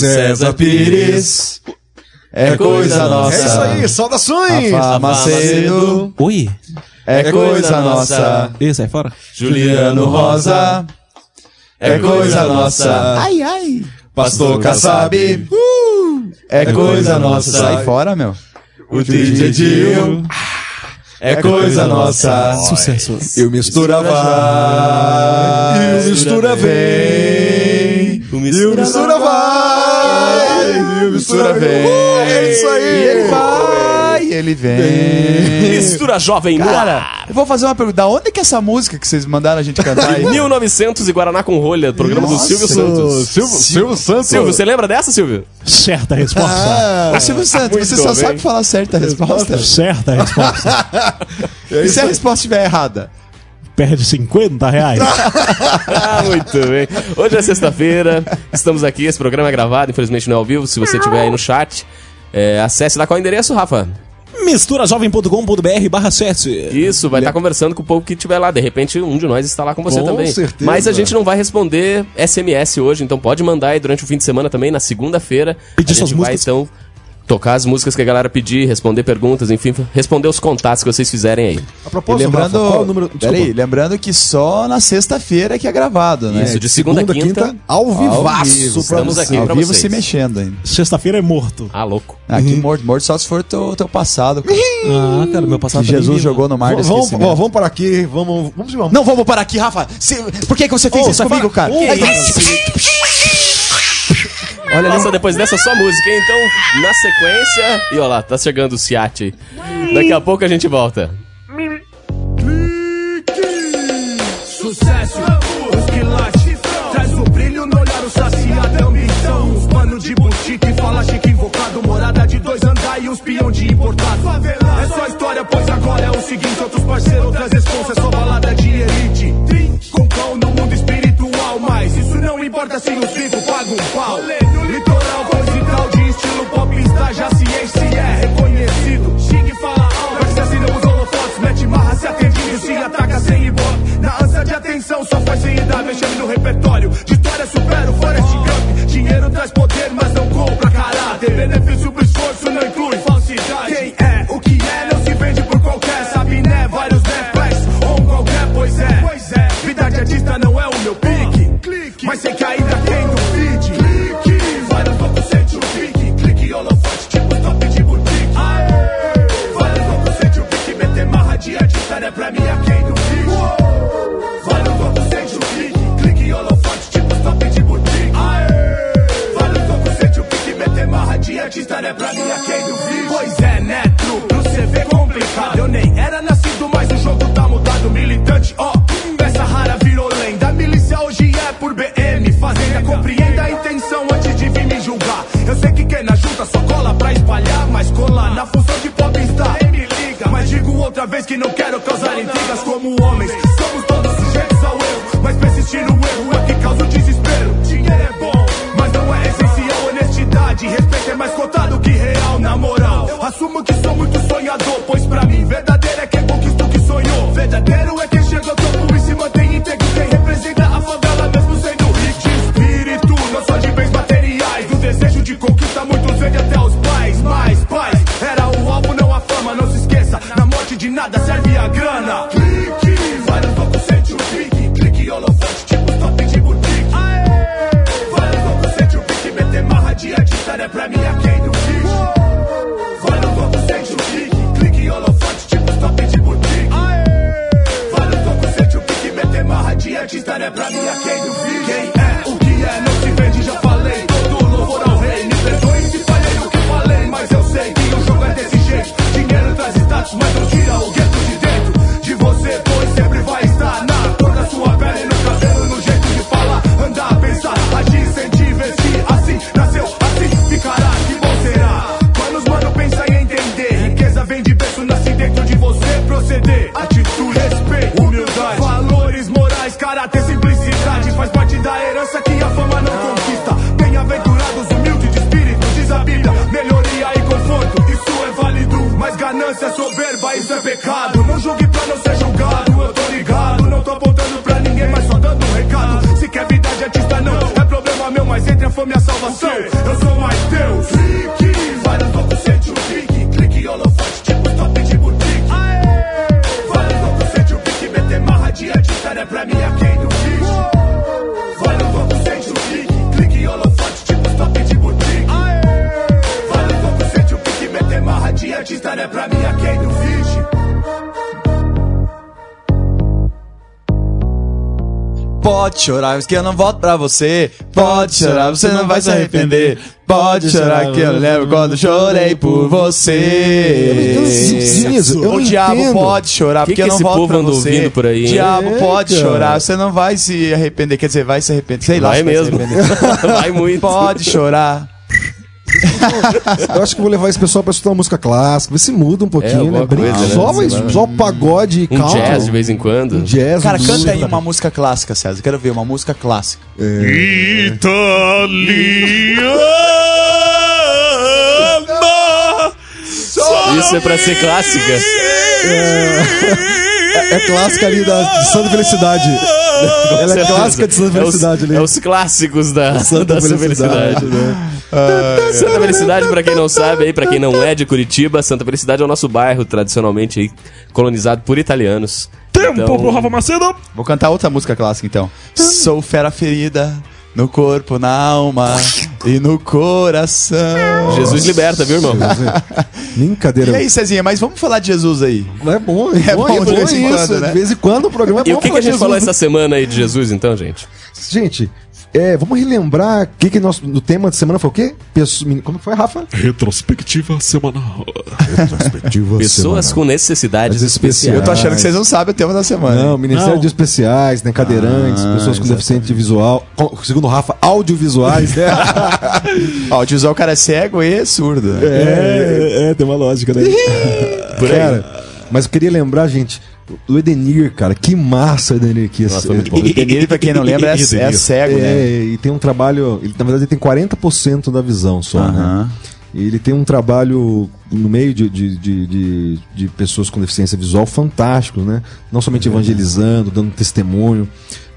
César Pires. É coisa nossa. É isso aí, saudações! Rafa Macedo. Oi? É coisa nossa. Ih, sai fora. Juliano Rosa. É coisa nossa. Ai, ai. Pastor Kassab. É coisa nossa. Sai fora, meu. O DJ Dio. É coisa nossa. Sucesso. E o mistura vai. E o mistura vem. E o mistura vai. E o mistura vem. É isso aí. E ele vai, e ele vem. Mistura Jovem no Cara, ar. eu vou fazer uma pergunta. Da onde é que é essa música que vocês mandaram a gente cantar aí? 1900 e Guaraná com rolha, programa do Silvio Santos. Silvio, Silvio Santos. Silvio, você lembra dessa, Silvio? Certa resposta. Ô, Silvio Santos, Muito você só bem. sabe falar certa resposta. Certa resposta. E se a resposta estiver errada? Perde 50 reais. Ah, muito bem. Hoje é sexta-feira, estamos aqui, esse programa é gravado, infelizmente não é ao vivo, se você estiver aí no chat, é, acesse lá qual é o endereço, Rafa? Misturajovem.com.br barra 7. Isso, vai estar conversando com o povo que estiver lá. De repente, um de nós está lá com você Com também. certeza. Mas a gente não vai responder SMS hoje, então pode mandar aí durante o fim de semana também, na segunda-feira. Pedir a gente suas vai, músicas. então, tocar as músicas que a galera pedir, responder perguntas, enfim, responder os contatos que vocês fizerem aí. A E propósito, lembrando, Rafa, qual é o número... Peraí, lembrando que só na sexta-feira que é gravado, né? Isso, de segunda, a quinta. ao Ao vivaço vivo, pra estamos aqui Ao pra vivo vocês. se mexendo ainda. Sexta-feira é morto. Ah, louco. Aqui morto, morto só se for teu, teu passado. cara. Ah, cara, meu passado Que Jesus jogou no mar do Vamos, ó, vamos parar aqui, vamos, vamos, vamos. Não, vamos parar aqui, Rafa. Se- por que, que você fez Ô, isso comigo, cara? Ô, Ai, Olha ali. Nossa, depois dessa só música, hein? Então, na sequência. E olha lá, tá chegando o Ciat aí. Daqui a pouco a gente volta. Sucesso, os quilates Traz o brilho no olhar, o saciado ambição Os mano de boutique, fala chique invocado Morada de dois andar e uns peão de importado É só história, pois agora é o seguinte Outros parceiros, outras responsas, é só balada de elite Com pão no mundo espiritual Mas isso não importa se os ricos pagam um pau arrogância, soberba, isso é pecado. Não julgue pra não ser julgado, eu tô ligado. Não tô apontando pra ninguém, mas só dando um recado. Se quer vida de artista, não. É problema meu, mas entre a fome e a salvação, eu sou mais Deus. Pode chorar, que eu não volto pra você. Pode chorar, você não vai se arrepender. Pode chorar, que eu lembro quando chorei por você. Eu O diabo pode chorar, Que porque que eu não volto pra você. por aí? Diabo É, pode chorar, você não vai se arrepender. Quer dizer, vai se arrepender. Sei lá. Vai se mesmo. arrepender. Vai muito. Pode chorar. Eu acho que vou levar esse pessoal pra escutar uma música clássica, ver se muda um pouquinho, alguma né? Brinca coisa, né? só, Sei lá. só pagode e Um jazz de vez em quando. Um jazz, Cara, um canta aí uma música clássica, César. Quero ver uma música clássica. Isso é pra ser clássica. É clássica ali da, de Santa Felicidade. Ela é clássica de Santa É os, Felicidade ali. é os clássicos da Santa da Santa Felicidade, Felicidade. né? Santa Felicidade, pra quem não sabe, aí, pra quem não é de Curitiba, Santa Felicidade é o nosso bairro tradicionalmente aí, colonizado por italianos. Tempo Então- pro Rafa Macedo. Vou cantar outra música clássica então. Sou fera ferida no corpo, na alma e no coração. Jesus liberta, viu, irmão? Brincadeira. E aí, Cezinha, mas vamos falar de Jesus aí. É bom, É bom de vez em isso. quando, né? De vez em quando o programa é E bom o que, que a gente falou essa semana aí de Jesus, então, gente? Gente, é, vamos relembrar o que, que nós, no tema de semana foi o quê? Pesso- Como foi, Rafa? Retrospectiva semanal. Retrospectiva Pessoas com necessidades especiais. especiais. Eu tô achando que vocês não sabem o tema da semana. Não, Ministério Não. de Especiais, né? Cadeirantes, Ah, pessoas com deficiente visual. com- Segundo o Rafa, audiovisuais. O tiozão, o cara é cego e surdo. né? é, é, tem uma lógica, né? Por aí. Cara, mas eu queria lembrar, gente, do Edenir, cara. Que massa o Edenir aqui. Nossa, foi muito bom. O Denir, pra quem não lembra, é, é cego, né? É, e tem um trabalho. Ele, na verdade, ele tem 40% da visão só, né? Aham. E ele tem um trabalho no meio de, de, de, de, de pessoas com deficiência visual fantástico, né? Não somente evangelizando, dando testemunho,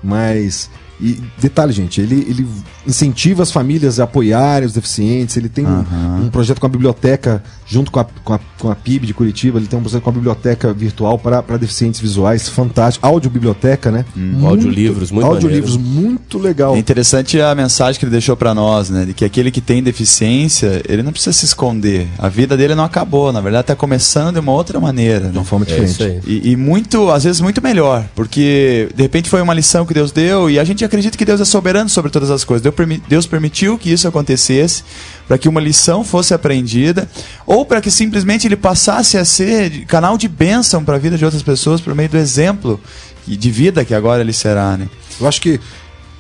mas. E detalhe, gente, ele, ele incentiva as famílias a apoiarem os deficientes. Ele tem um, um projeto com a biblioteca, junto com a, com, a, com a PIB de Curitiba, ele tem um projeto com a biblioteca virtual para para deficientes visuais, fantástico. Audiobiblioteca, né? Muito- Audiolivros, muito Audiolivros, muito legal. É interessante a mensagem que ele deixou pra nós, né? De que aquele que tem deficiência, ele não precisa se esconder. A vida dele não acabou, na verdade tá começando de uma outra maneira, De né? uma forma É diferente. aí. E, e muito, às vezes, muito melhor, porque de repente foi uma lição que Deus deu e a gente acredita que Deus é soberano sobre todas as coisas. Deus permitiu que isso acontecesse para que uma lição fosse aprendida ou para que simplesmente ele passasse a ser canal de bênção para a vida de outras pessoas por meio do exemplo de vida que agora ele será, né? Eu acho que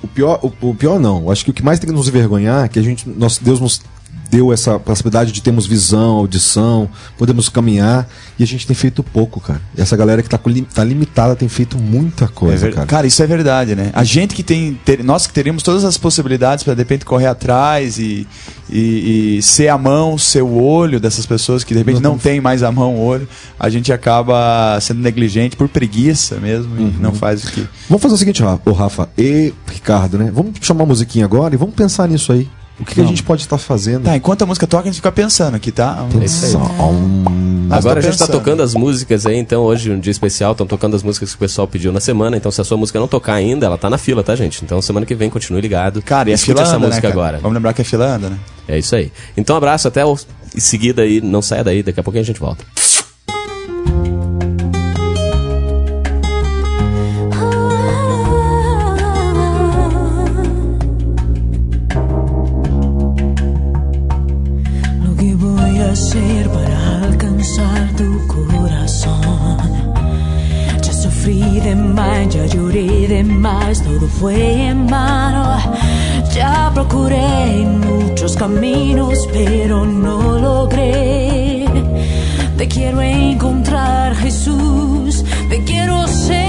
o pior, o, o pior não. Eu acho que o que mais tem que nos envergonhar é que a gente, nós, Deus nos deu essa possibilidade de termos visão, audição, podemos caminhar e a gente tem feito pouco, cara. E essa galera que tá, tá limitada tem feito muita É coisa, ver- cara. Cara, isso é verdade, né? A gente que tem. ter- nós que teríamos todas as possibilidades para de repente correr atrás e, e, e ser a mão, ser o olho dessas pessoas que de repente não tem mais a mão, o olho, a gente acaba sendo negligente por preguiça mesmo e não faz o que. Vamos fazer o seguinte, Ra- ô Rafa e Ricardo, né? Vamos chamar uma musiquinha agora e vamos pensar nisso aí. O que, que a gente pode estar fazendo? Tá, enquanto a música toca, a gente fica pensando aqui, tá? É isso aí. Hum, Mas Agora a gente tá pensando. tocando as músicas aí, então hoje um dia especial, estão tocando as músicas que o pessoal pediu na semana, então se a sua música não tocar ainda, ela tá na fila, tá, gente? Então semana que vem continue ligado. Cara, e a Escute fila essa anda, música né, agora. Vamos lembrar que a fila anda, né? É isso aí. Então abraço, até o... em seguida aí, não saia daí, daqui a pouquinho a gente volta. Sufrí de más, ya lloré de más, todo fue en vano. Ya procuré muchos caminos, pero no logré. Te quiero encontrar, Jesús, te quiero seguir.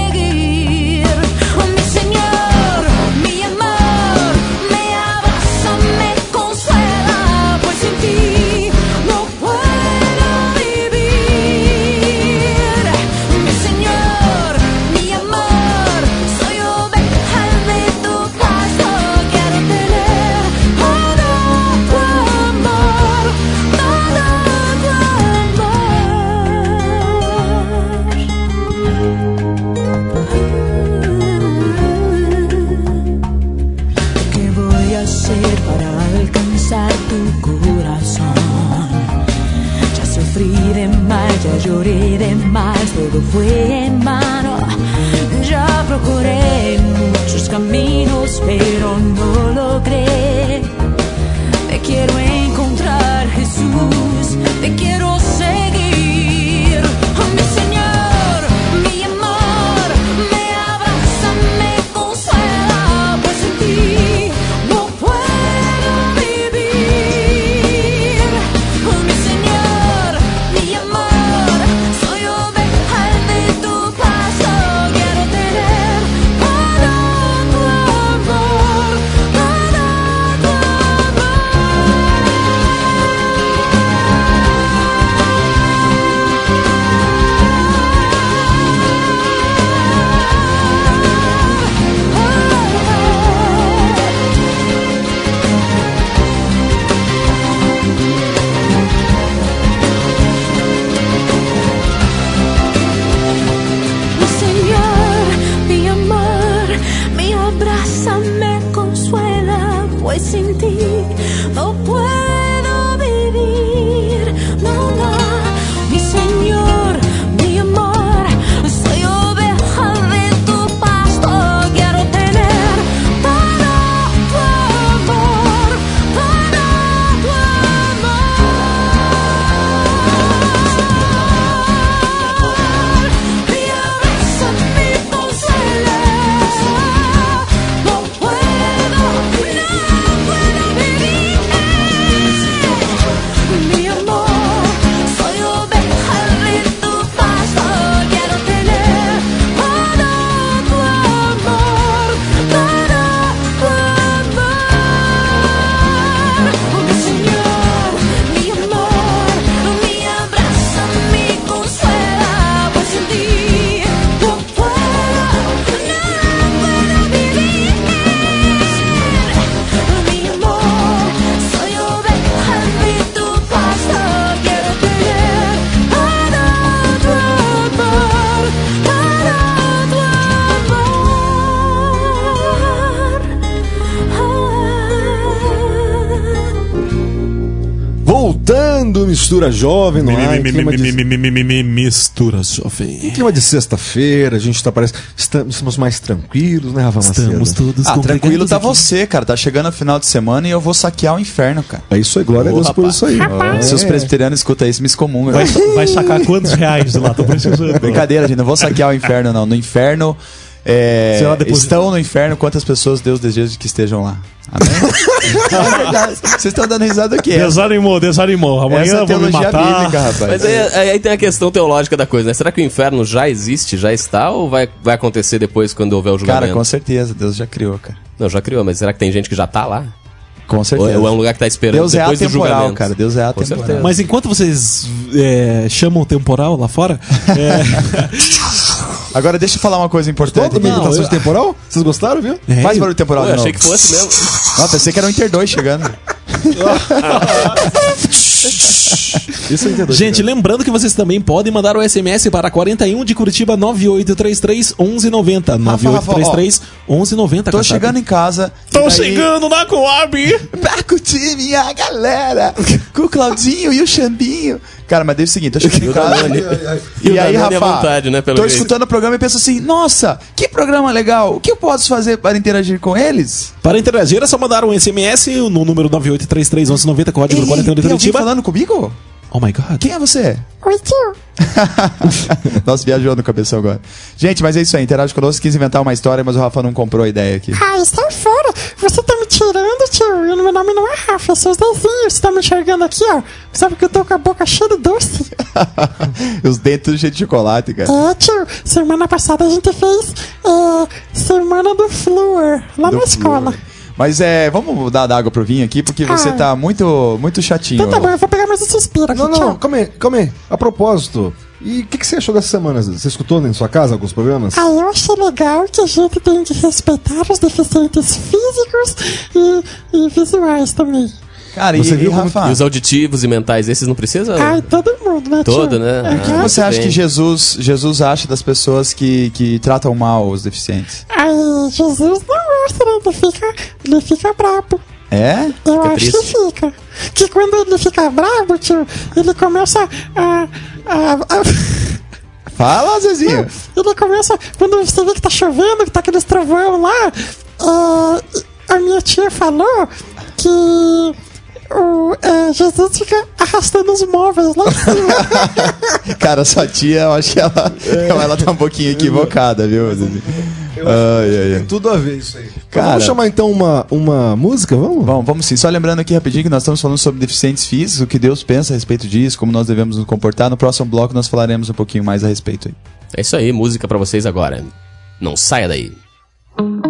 Ya lloré de más, todo fue en vano. Ya procuré muchos caminos, pero no logré. Te quiero encontrar, Jesús, mistura jovem no ar. Mistura, jovem. Em clima de sexta-feira, a gente tá parece. Estamos, estamos mais tranquilos, né, Rafa Estamos Macedo? todos Ah, tranquilo tá aqui. você, cara. Tá chegando o final de semana e eu vou saquear o inferno, cara. É isso aí, glória a Deus por isso aí. Se os presbiterianos escutam isso, me excomungam. Vai, vai sacar quantos reais de lá? Tô precisando. Brincadeira, gente. Não vou saquear o inferno, não. No inferno. É, lá, depois- estão no inferno quantas pessoas Deus deseja que estejam lá. Amém? é verdade. Vocês estão dando risada do quê? Desanimou, desanimou. Amanhã Essa é vão me matar. bíblica, rapaz. Mas aí, aí- aí tem a questão teológica da coisa, né? Será que o inferno já existe, já está, ou vai, vai acontecer depois quando houver o julgamento? Cara, com certeza. Deus já criou, cara. Não, já criou, mas será que tem gente que já tá lá? Com certeza. ou é um lugar que tá esperando Deus é depois do atemporal, julgamento? cara. Deus é atemporal. Mas enquanto vocês é, chamam o temporal lá fora, é, Agora deixa eu falar uma coisa importante Todo aqui. mundo tá eu- de temporal? Vocês gostaram, viu? é, Faz barulho temporal Pô, eu achei que fosse mesmo. Não, pensei que era o Inter 2 chegando. Isso entendo. Gente, lembrando que vocês também podem mandar o SMS para 41 de Curitiba 9833 1190. 9833 1190. Tô chegando em casa. Tô daí- chegando na Coab! Pra curtir minha galera. Com o Claudinho e o Xambinho. Cara, mas deixa o seguinte, tô chegando em casa. E E aí, Rafa, vontade, né, pelo tô jeito. escutando o programa e penso assim, nossa, que programa legal. O que eu posso fazer para interagir com eles? Para interagir é só mandar um SMS no número 9833 1190, código Ei, 41 de tem alguém Curitiba. falando comigo? Oh my god. Quem é você? Oi, tio. Nossa, viajou no cabeção agora. Gente, mas é isso aí. Interage conosco. Quis inventar uma história, mas o Rafa não comprou a ideia aqui. Ai, sai fora. Você tá tirando, tio. E o meu nome não é Rafa, é seus desenhos. Você tá me enxergando aqui, ó. Sabe que eu tô com a boca cheia de doce? Os dentes tudo cheio de chocolate, cara. É, tio. Semana passada a gente fez é, Semana do Flúor, lá Do na escola. Mas é, vamos dar água pro vinho aqui, porque você Ah. tá muito, muito chatinho. Então tá bom, eu vou pegar mais esse espírito aqui, Não, não, calma aí, calma aí. A propósito, e o que, que você achou dessa semana? Você escutou em sua casa alguns programas? Ah, eu achei legal que a gente tem de respeitar os deficientes físicos e, e visuais também. Cara, e, Você viu e, Rafa, E os auditivos e mentais, esses não precisam? Ai, todo mundo, né? Todo, né? Aham. o que você muito acha bem. que Jesus, Jesus acha das pessoas que, que tratam mal os deficientes? Ai, Jesus não gosta, né? Ele fica, ele fica brabo. É? Eu Fica acho triste. que fica. Que quando ele fica bravo, tio, ele começa a. a, a- Fala, Zezinho. ele começa. Quando você vê que tá chovendo, que tá aqueles trovão lá. é, a minha tia falou que. O, é, Jesus fica arrastando os móveis lá em cima. Cara, sua tia, eu acho que ela, ela tá um pouquinho equivocada, viu, Ai, ai, ai. Tudo a ver isso aí. Cara- Vamos chamar então uma, uma música? Vamos? Bom, vamos sim. Só lembrando aqui rapidinho que nós estamos falando sobre deficientes físicos, o que Deus pensa a respeito disso, como nós devemos nos comportar. No próximo bloco nós falaremos um pouquinho mais a respeito aí. É isso aí, música pra vocês agora. Não saia daí. The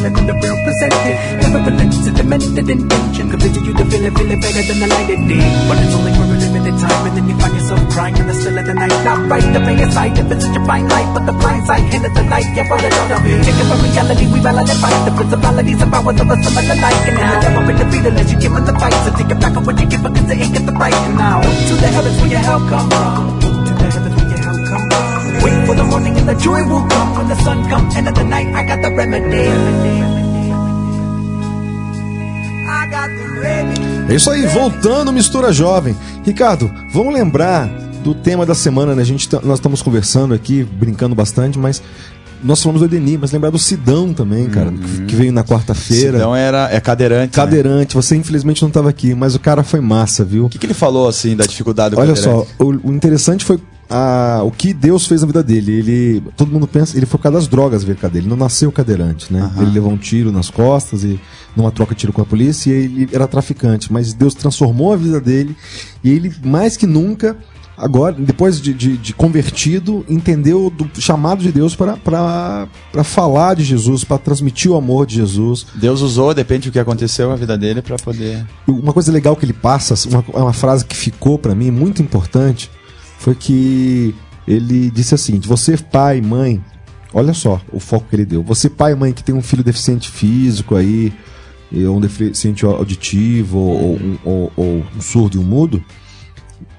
Lick but it's willing and the real presented. Never relent to demented intention. Convincing you to feel it, feel it better than the light it did. But it's only for a limited time and then you find yourself crying in the still of the night. Not right, the pain inside, if it's such a fine light. But the blind side, end the night, yeah, brought it out of it. Take it from reality, we validate. The principalities of us, some of the like. And now, never been defeated as you give them the fight. So take it back on what you give because they ain't got the right. And now, to the heavens where your help come from. To the heavens Wait for the morning and the joy will come when the sun comes. End of the night, I got the remedy. I got the remedy. É isso aí, voltando Mistura Jovem. Ricardo, vamos lembrar do tema da semana, né? A gente tá- nós estamos conversando aqui, brincando bastante, mas nós falamos do Edeni, mas lembrar do Sidão também, cara, que- que veio na quarta-feira. Então era é cadeirante. né? Cadeirante, você infelizmente não estava aqui, mas o cara foi massa, viu? O que, que ele falou assim da dificuldade do Olha cadeirante? só, o, o interessante foi a- o que Deus fez na vida dele. Ele, todo mundo pensa, ele foi por causa das drogas veio cadeira. Ele não nasceu cadeirante, né? Ele levou um tiro nas costas e numa troca de tiro com a polícia e ele era traficante. Mas Deus transformou a vida dele e ele mais que nunca agora, depois de, de- de convertido, entendeu do chamado de Deus para- para para falar de Jesus, para transmitir o amor de Jesus. Deus usou, depende do que aconteceu na vida dele pra poder. Uma coisa legal que ele passa, uma, uma frase que ficou pra mim muito importante, foi que ele disse assim: você, pai, mãe, Olha só o foco que ele deu. Você, pai mãe, que tem um filho deficiente físico aí, e um deficiente auditivo, ou, um- ou- ou um surdo e um mudo,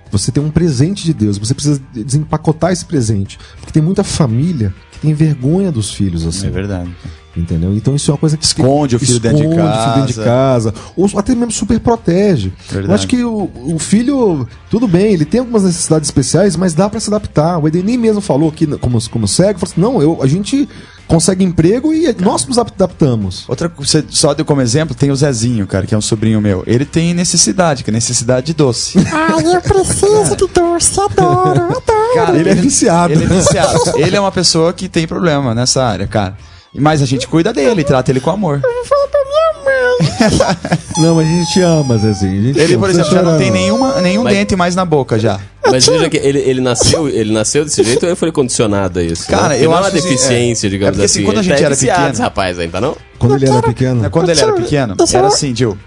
você tem um presente de Deus. Você precisa desempacotar esse presente. Porque tem muita família que tem vergonha dos filhos, assim. É verdade. Entendeu? Então isso é uma coisa que Esconde o filho dentro de esconde o filho dentro de casa. casa, ou até mesmo super protege. Verdade. Eu acho que o, o filho, tudo bem, ele tem algumas necessidades especiais, mas dá pra se adaptar. O Edenim mesmo falou aqui, como, como cego, falou assim, não, eu, a gente consegue emprego e nós nos adaptamos. Outra coisa, só deu como exemplo, tem o Zezinho, cara, que é um sobrinho meu. Ele tem necessidade, que é necessidade de doce. Ai, eu preciso de doce, adoro, adoro. Cara, Ele é viciado. Ele é viciado. ele é uma pessoa que tem problema nessa área, cara. Mas a gente cuida dele, trata ele com amor. Vou pra minha mãe. Não, mas a gente ama, Zezinho. gente Ele, ama, por exemplo, já não tem nenhuma, nenhum Mas- dente mais na boca já. Mas veja que ele, ele, nasceu, ele nasceu desse jeito ou ele foi condicionado a isso? Cara, né? Eu não é acho uma assim, deficiência, é. digamos É porque, assim, assim. quando a Ele gente tá era pequeno- rapaz ainda, não? Quando ele era pequeno. É, Quando ele era pequeno, era eu- assim, Gil.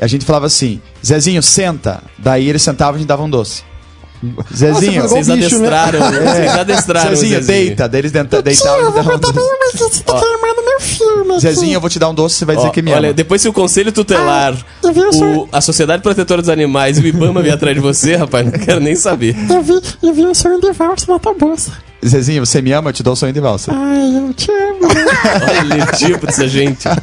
A gente falava assim, Zezinho, senta. Daí ele sentava e a gente dava um doce. Zezinho, Ah, Vocês Igual bicho, né? adestraram, vocês adestraram. o Zezinho, Zezinho. deita. Daí eles deitavam e eu a vou doce. pra mas você tá queimando meu filme. Zezinho, eu vou te dar um doce, você vai dizer que me olha, depois se o Conselho Tutelar, Ah, o o, senhor- a Sociedade Protetora dos Animais e o Ibama vir atrás de você, rapaz, não quero nem saber. Eu vi, eu vi um sonho de valsa na tua bolsa. Zezinho, você me ama, eu te dou um sonho de valsa. Ai, eu te amo. Olha o tipo dessa gente. Ai,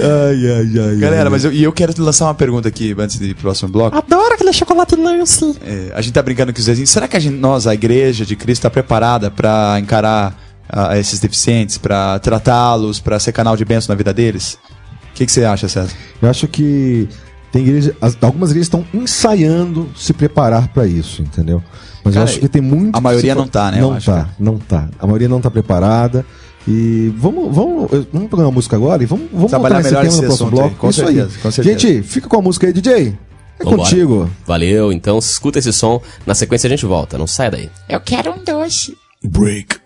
ai, ai. Galera, ai. mas eu, e eu quero lançar uma pergunta aqui antes de ir pro próximo bloco. Adoro aquele chocolate lance. É, a gente tá brincando com os Zezinho. Será que a gente, nós, a igreja de Cristo, está preparada para encarar ah, esses deficientes, para tratá-los, para ser canal de bênção na vida deles? O que, que você acha, César? Eu acho que tem igreja, as- algumas igrejas estão ensaiando se preparar para isso, entendeu? Mas Cara, eu acho que tem muito. a maioria não tá, né, Não acho, tá, cara. não tá. A maioria não tá preparada. E vamos, vamos, vamos pegar uma música agora e vamos, vamos Trabalhar melhor tema esse no próximo assunto aí, bloco. com isso certeza, aí. com certeza. Gente, fica com a música aí, DJ. É Vambora. contigo. Valeu, então escuta esse som. Na sequência a gente volta, não sai daí. Eu quero um doce. Break.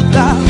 Ajudar.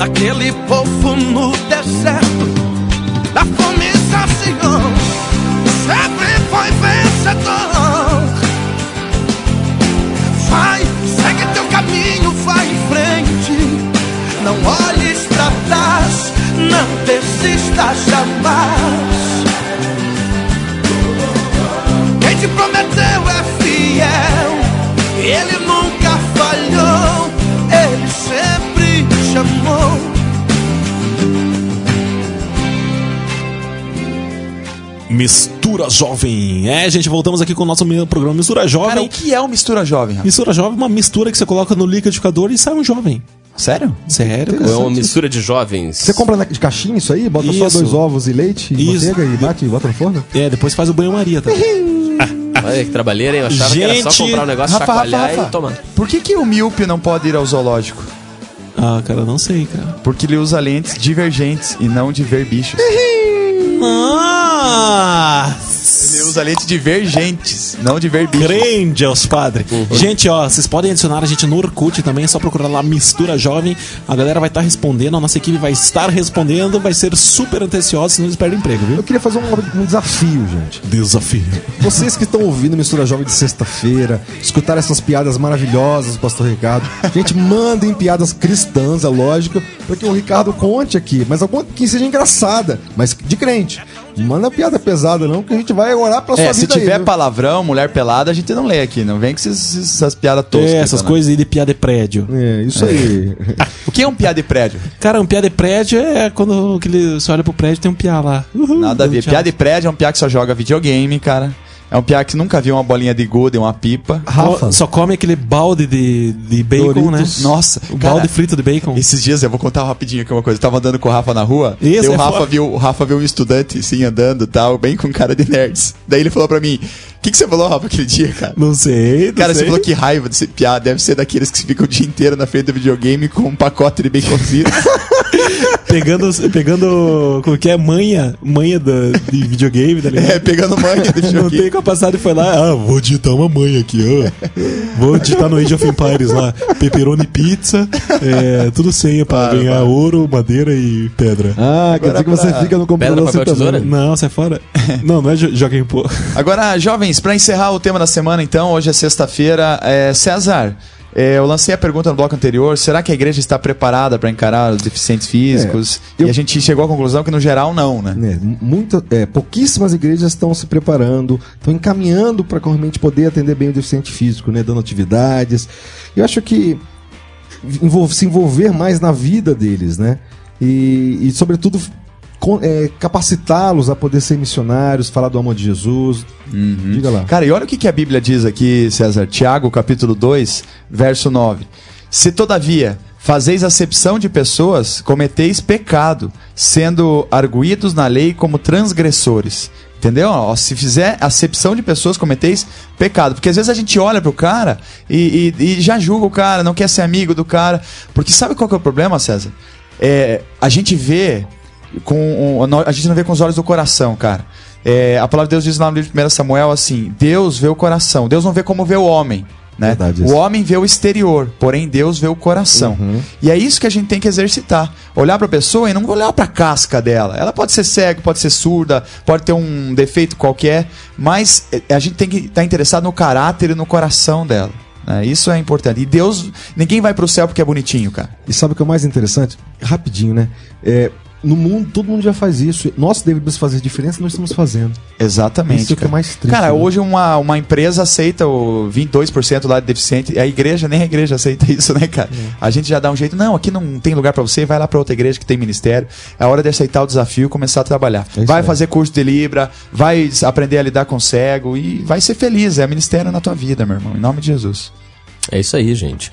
Daquele povo no deserto, da fome saciou, sempre foi vencedor. Vai, segue teu caminho, vai em frente. Não olhes pra trás, não desista jamais. Quem te prometeu é fiel, ele nunca falhou, sempre te amou. Mistura Jovem. É, gente, voltamos aqui com o nosso programa Mistura Cara, Jovem. o que é o Mistura Jovem, rapaz? Mistura Jovem é uma mistura que você coloca no liquidificador e sai um jovem. Sério? Sério, é cara. uma mistura de jovens. Você compra de caixinha isso aí? Bota só Isso. dois ovos e leite e Isso. manteiga e bate e bota no forno? É, depois faz o banho-maria também. Olha que trabalheira, hein? Eu achava que era só Gente, comprar um negócio, Rafa, Rafa, chacoalhar Rafa. e tomar. Por que, que o míope não pode ir ao zoológico? Ah, cara, não sei, cara. Porque ele usa lentes divergentes e não de ver bichos. Ah! Ele usa lentes divergentes, não de ver bichos. Grande aos padres. Gente, ó, vocês podem adicionar a gente no Orkut também, é só procurar lá Mistura Jovem. A galera vai estar respondendo, a nossa equipe vai estar respondendo, vai ser super anteciosa, senão eles perdem emprego, viu? Eu queria fazer um, um desafio, gente. Desafio. Vocês que estão ouvindo Mistura Jovem de sexta-feira, escutaram essas piadas maravilhosas do Pastor Ricardo. Gente, mandem piadas cristãs, é lógico, para que o Ricardo conte aqui, mas alguma que seja engraçada, mas de crente. Manda piada pesada não, que a gente vai orar pra sua É, se vida aí, tiver viu? palavrão, mulher pelada, a gente não lê aqui. Não vem com esses- essas piadas toscas. É, essas né? coisas aí de piada de prédio. É, isso aí. O que é um piada de prédio? Cara, um piada de prédio é quando aquele, você olha pro prédio e tem um piá lá. Uhul, Nada a ver. Piada de prédio é um piá que só joga videogame, cara. É um piá que nunca viu uma bolinha de gude, uma pipa. Rafa, Só come aquele balde de, de bacon, Doritos. né? Nossa, O cara, balde frito de bacon. Esses dias eu vou contar rapidinho aqui uma coisa. Eu tava andando com o Rafa na rua. Isso, e o é Rafa viu, o Rafa viu um estudante assim andando, tal, bem com cara de nerds. Daí ele falou pra mim: "O que que você falou, Rafa, aquele dia, cara?" Não sei, não Cara, você sei. falou que raiva desse piá deve ser daqueles que ficam o dia inteiro na frente do videogame com um pacote de baconzito. Pegando, pegando, como que é, manha, manha da, de videogame, tá ligado? é, pegando manha de Não videogame. tem capacidade e foi lá, ah, vou digitar uma manha aqui, ó. Vou digitar no Age of Empires lá, pepperoni pizza, é, tudo senha pra Para, ganhar para. ouro, madeira e pedra. Ah, quer dizer que você pra- fica no computador Pedra, papel, tesoura? Não, sai fora. Não, não é jo- joga em pô. Agora, pra encerrar o tema da semana, então, hoje é sexta-feira. É, César, é, eu lancei a pergunta no bloco anterior: será que a igreja está preparada para encarar os deficientes físicos? É, eu- E a gente chegou à conclusão que, no geral, não, né? muita, é, pouquíssimas igrejas estão se preparando, estão encaminhando para realmente poder atender bem o deficiente físico, né, dando atividades. Eu acho que se envolver mais na vida deles, né, e, e, sobretudo é, capacitá-los a poder ser missionários, falar do amor de Jesus. Diga lá. Cara, e olha o que, que a Bíblia diz aqui, César. Tiago, capítulo 2, verso 9. Se todavia fazeis acepção de pessoas, cometeis pecado, sendo arguídos na lei como transgressores. Entendeu? Ó, se fizer acepção de pessoas, cometeis pecado. Porque às vezes a gente olha pro cara e, e- e já julga o cara, não quer ser amigo do cara. Porque sabe qual que é o problema, César? É, a gente vê com a gente não vê com os olhos do coração, cara. É, a palavra de Deus diz lá no livro de 1 Samuel assim: Deus vê o coração, Deus não vê como vê o homem. Né? Verdade, o homem vê o exterior, porém Deus vê o coração. E é isso que a gente tem que exercitar. Olhar para a pessoa e não olhar para a casca dela. Ela pode ser cega, pode ser surda, pode ter um defeito qualquer, mas é, a gente tem que estar interessado no caráter e no coração dela. né? Isso é importante. E Deus, ninguém vai para o céu porque é bonitinho, cara. E sabe o que é o mais interessante? Rapidinho, né? É, no mundo, todo mundo já faz isso. Nós devemos fazer diferença, nós estamos fazendo. Exatamente. Isso que é cara. mais triste, Cara, né? hoje uma, uma empresa aceita o 22% lá de deficiente. A igreja, nem a igreja aceita isso, né, cara? É. A gente já dá um jeito. Não, aqui não tem lugar pra você, vai lá pra outra igreja que tem ministério. É hora de aceitar o desafio e começar a trabalhar. É vai aí. fazer curso de Libra, vai aprender a lidar com cego e vai ser feliz. É ministério na tua vida, meu irmão. Em nome de Jesus. É isso aí, gente.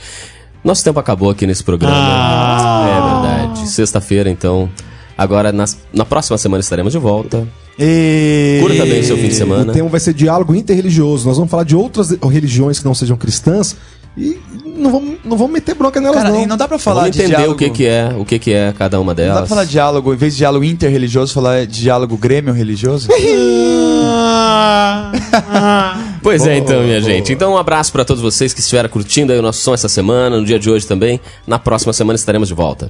Nosso tempo acabou aqui nesse programa. É verdade. Sexta-feira, então. Agora, nas- na próxima semana estaremos de volta. E... Curta bem o seu fim de semana. O tema vai ser diálogo interreligioso. Nós vamos falar de outras religiões que não sejam cristãs e não vamos, não vamos meter bronca nelas, Cara, não. e não dá pra falar Vamos de entender diálogo... o que, que é, o que, que é cada uma Não dá delas. pra falar de diálogo, em vez de diálogo interreligioso, falar de diálogo grêmio religioso? Pois é, então, minha gente. Então, um abraço pra todos vocês que estiveram curtindo aí o nosso som essa semana, no dia de hoje também. Na próxima semana estaremos de volta.